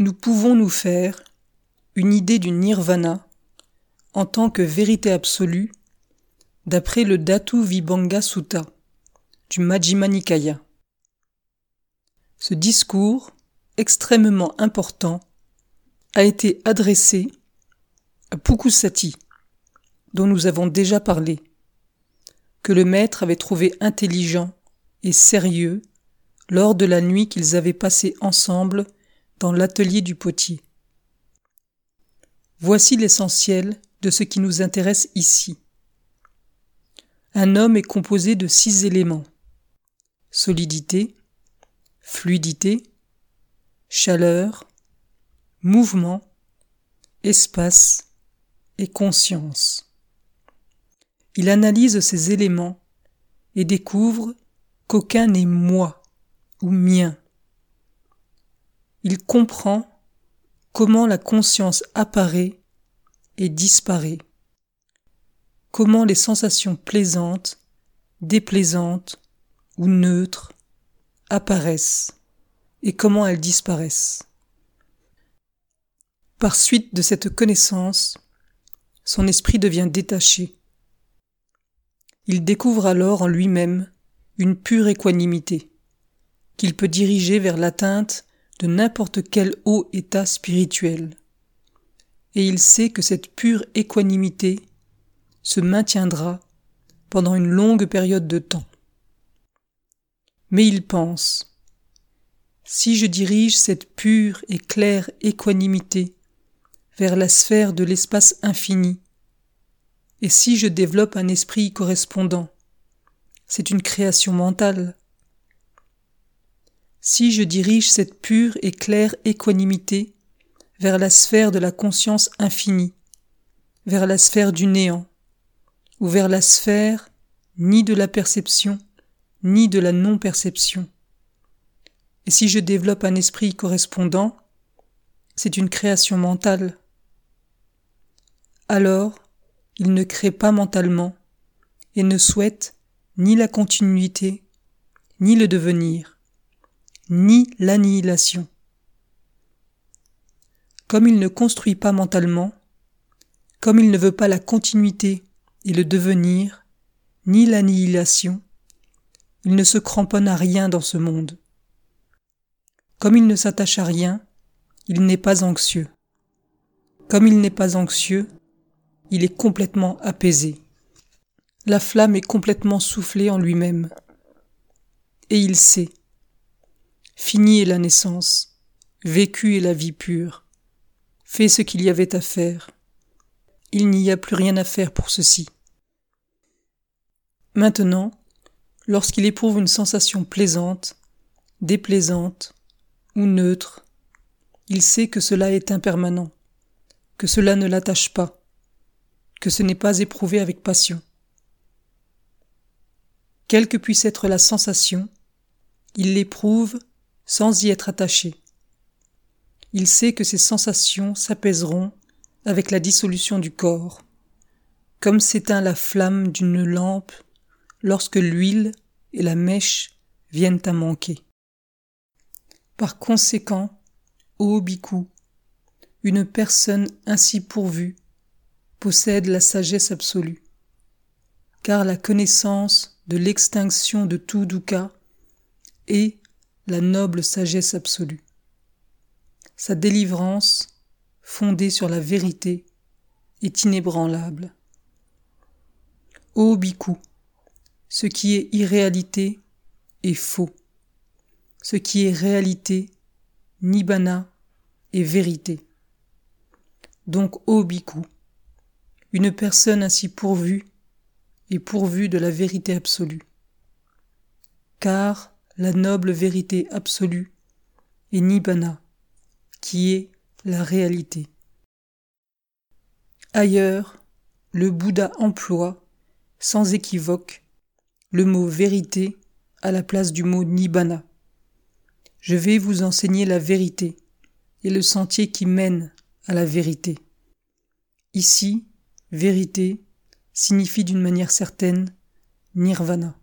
Nous pouvons nous faire une idée du nirvana en tant que vérité absolue d'après le Dhatu Vibhanga Sutta du Majjhima Nikaya. Ce discours, extrêmement important, a été adressé à Pukusati, dont nous avons déjà parlé, que le maître avait trouvé intelligent et sérieux lors de la nuit qu'ils avaient passée ensemble dans l'atelier du potier. Voici l'essentiel de ce qui nous intéresse ici. Un homme est composé de six éléments solidité, fluidité, chaleur, mouvement, espace et conscience. Il analyse ces éléments et découvre qu'aucun n'est moi ou mien. Il comprend comment la conscience apparaît et disparaît, comment les sensations plaisantes, déplaisantes ou neutres apparaissent et comment elles disparaissent. Par suite de cette connaissance, son esprit devient détaché. Il découvre alors en lui-même une pure équanimité, qu'il peut diriger vers l'atteinte de n'importe quel haut état spirituel. Et il sait que cette pure équanimité se maintiendra pendant une longue période de temps. Mais il pense, si je dirige cette pure et claire équanimité vers la sphère de l'espace infini, et si je développe un esprit correspondant, c'est une création mentale. Si je dirige cette pure et claire équanimité vers la sphère de la conscience infinie, vers la sphère du néant, ou vers la sphère ni de la perception, ni de la non-perception. Et si je développe un esprit correspondant, c'est une création mentale. Alors, il ne crée pas mentalement et ne souhaite ni la continuité, ni le devenir, ni l'annihilation. Comme il ne construit pas mentalement, comme il ne veut pas la continuité et le devenir, ni l'annihilation, il ne se cramponne à rien dans ce monde. Comme il ne s'attache à rien, il n'est pas anxieux. Comme il n'est pas anxieux, il est complètement apaisé. La flamme est complètement soufflée en lui-même. Et il sait. Fini est la naissance, vécu est la vie pure. Fais ce qu'il y avait à faire. Il n'y a plus rien à faire pour ceci. Maintenant, lorsqu'il éprouve une sensation plaisante, déplaisante ou neutre, il sait que cela est impermanent, que cela ne l'attache pas, que ce n'est pas éprouvé avec passion. Quelle que puisse être la sensation, il l'éprouve sans y être attaché. Il sait que ces sensations s'apaiseront avec la dissolution du corps, comme s'éteint la flamme d'une lampe lorsque l'huile et la mèche viennent à manquer. Par conséquent, ô Biku, une personne ainsi pourvue possède la sagesse absolue, car la connaissance de l'extinction de tout dukkha est la noble sagesse absolue. Sa délivrance, fondée sur la vérité, est inébranlable. Ô Biku, ce qui est irréalité est faux. Ce qui est réalité, nibbana, est vérité. Donc, ô Bhikkhu, une personne ainsi pourvue est pourvue de la vérité absolue. Car la noble vérité absolue est Nibbana, qui est la réalité. Ailleurs, le Bouddha emploie, sans équivoque, le mot vérité à la place du mot nibbana. Je vais vous enseigner la vérité et le sentier qui mène à la vérité. Ici, vérité signifie d'une manière certaine nirvana.